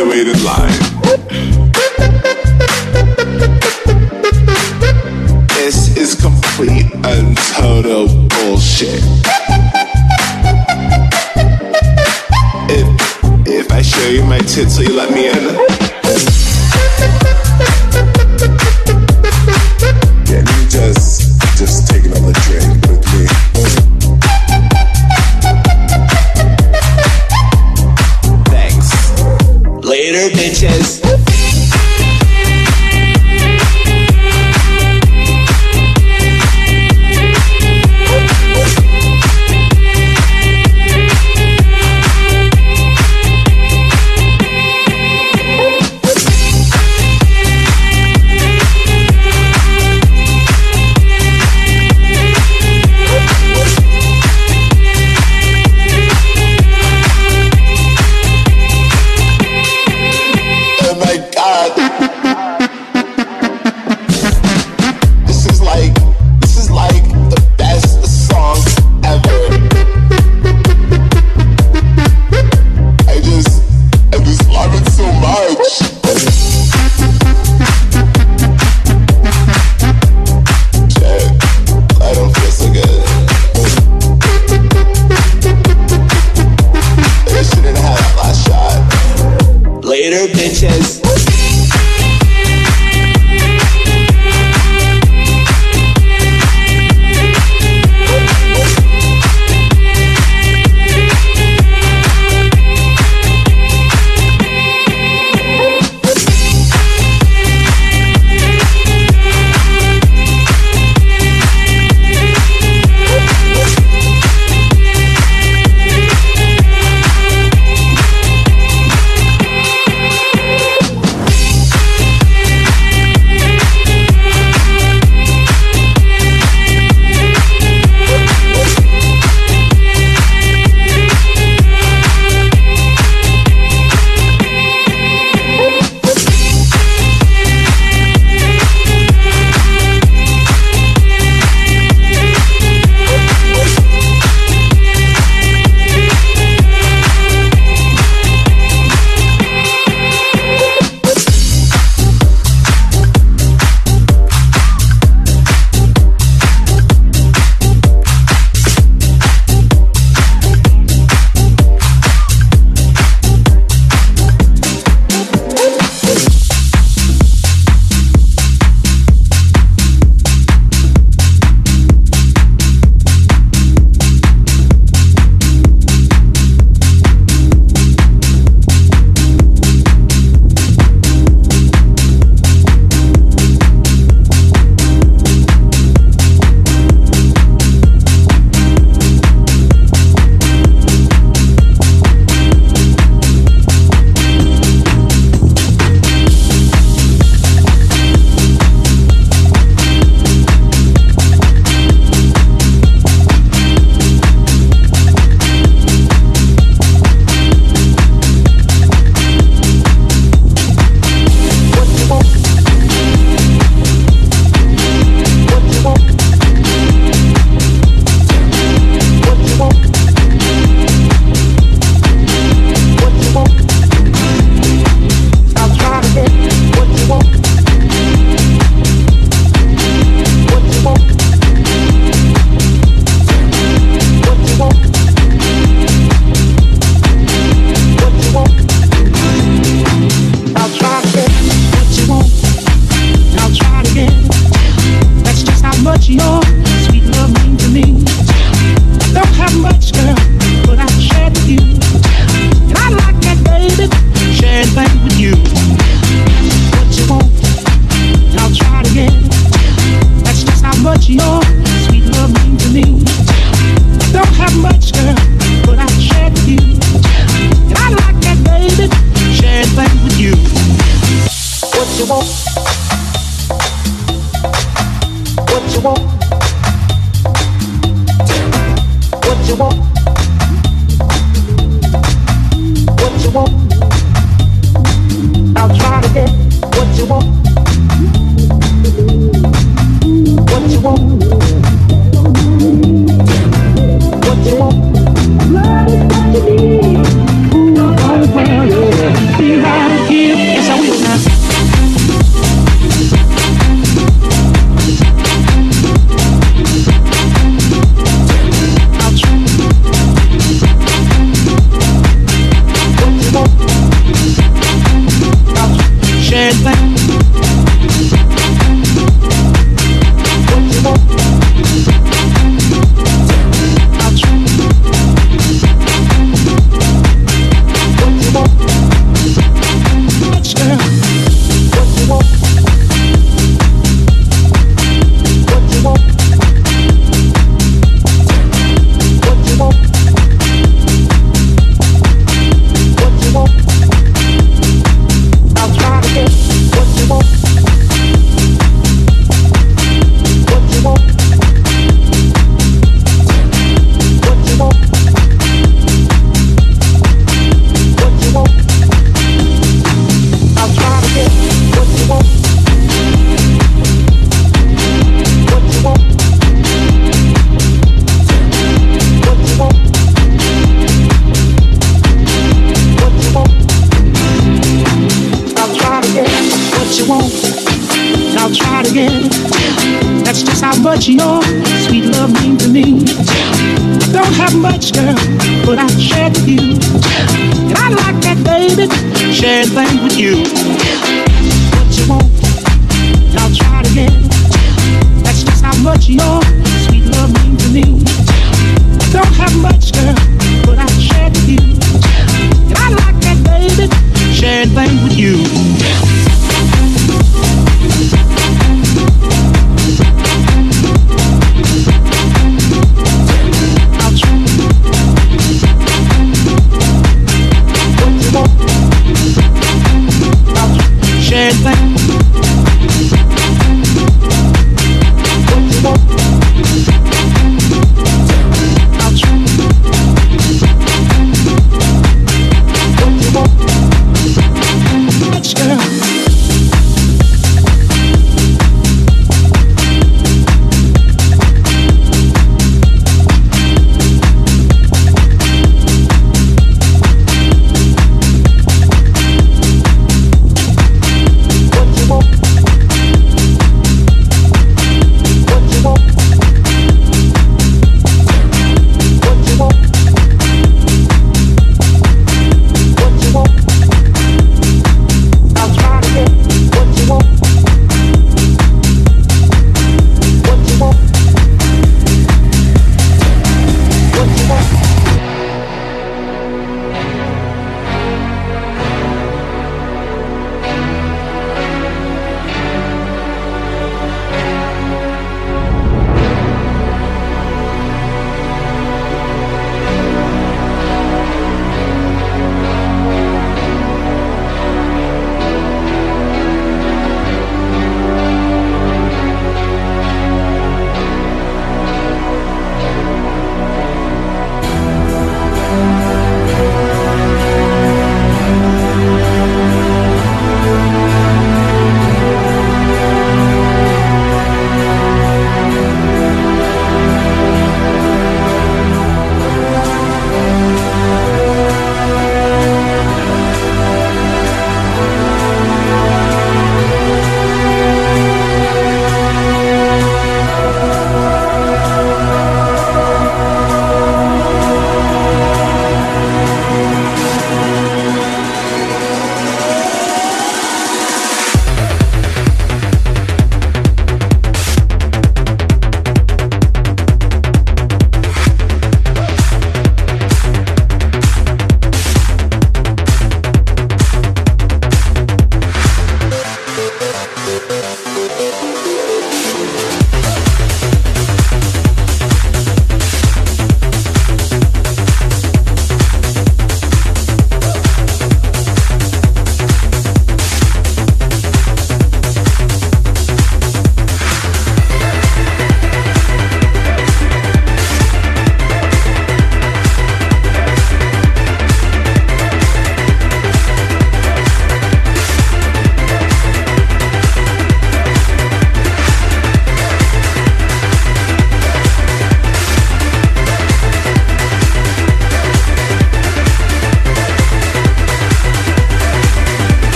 the waiting line.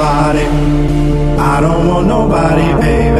nobody. I don't want nobody, baby.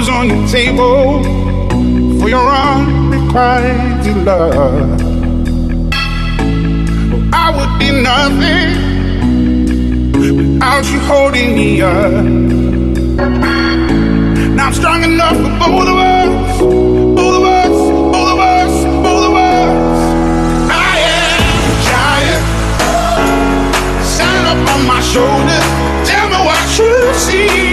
Was on the table for your unrequited love. I would be nothing without you holding me up. Now I'm strong enough for both of us, both of us, both of us, both of us. I am a giant, up on my shoulders, tell me what you see.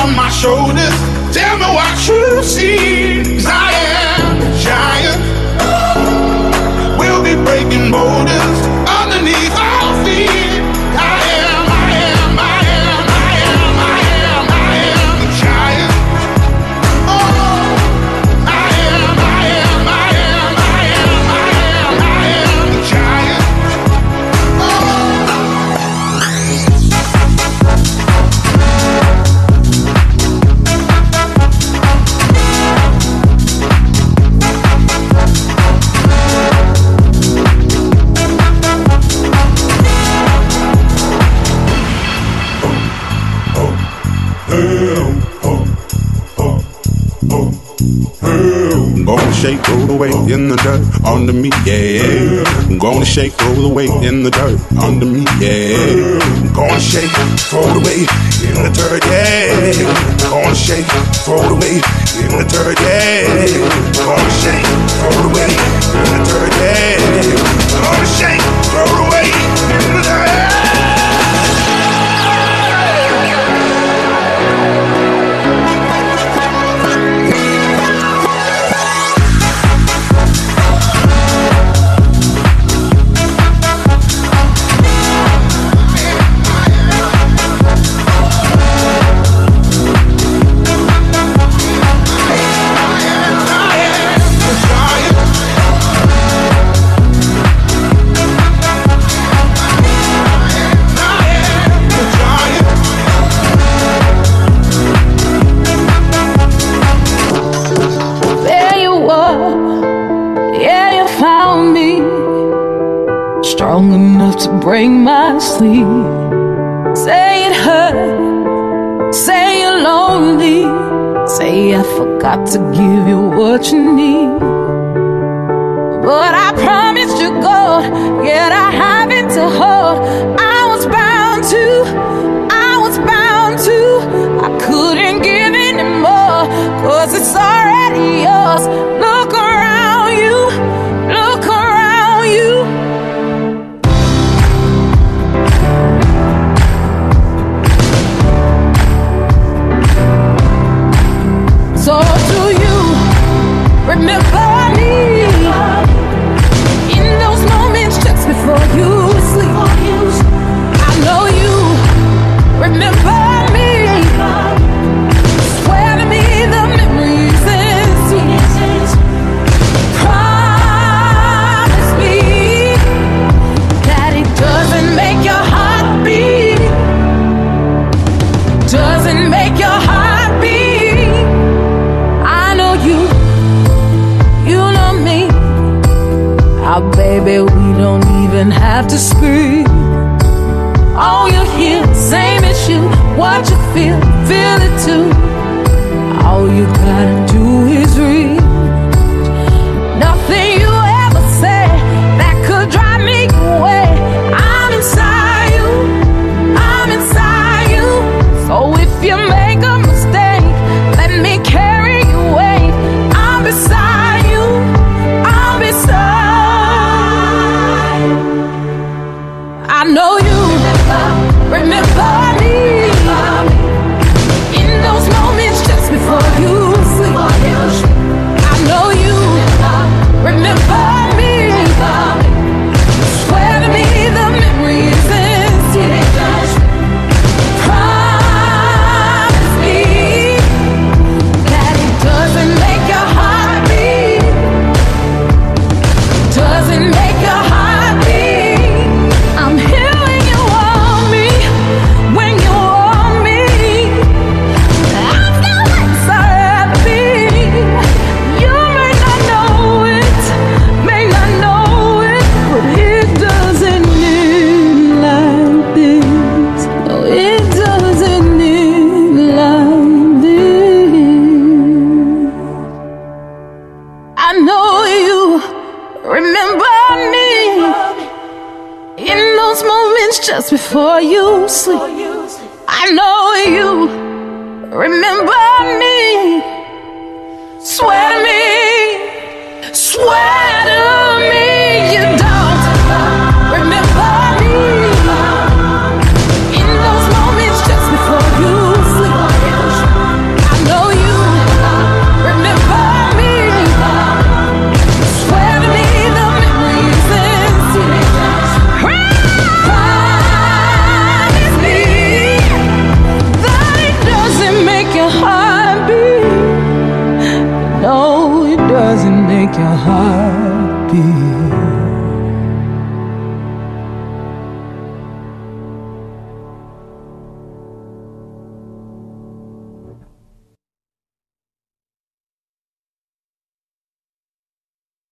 On my shoulders. Tell me what you see. Cause I am a giant. We'll be breaking borders away in the dirt under me, yeah. Gonna shake, roll away in the dirt under me, yeah. Gonna shake, roll away in the dirt, yeah. Gonna shake, roll away in the dirt, yeah. Gonna shake, roll away in the dirt, yeah. Gonna shake, roll away break my sleep. Say it hurt, say you're lonely. Say I forgot to give you what you need. But I promised you gold, yet I haven't to hold. I was bound to, I was bound to. I couldn't give anymore, cause it's already to scream. All you hear, same issue. What you feel, feel it too. All you gotta do before you sleep. I know you remember me. Swear to me, swear to me, you don't.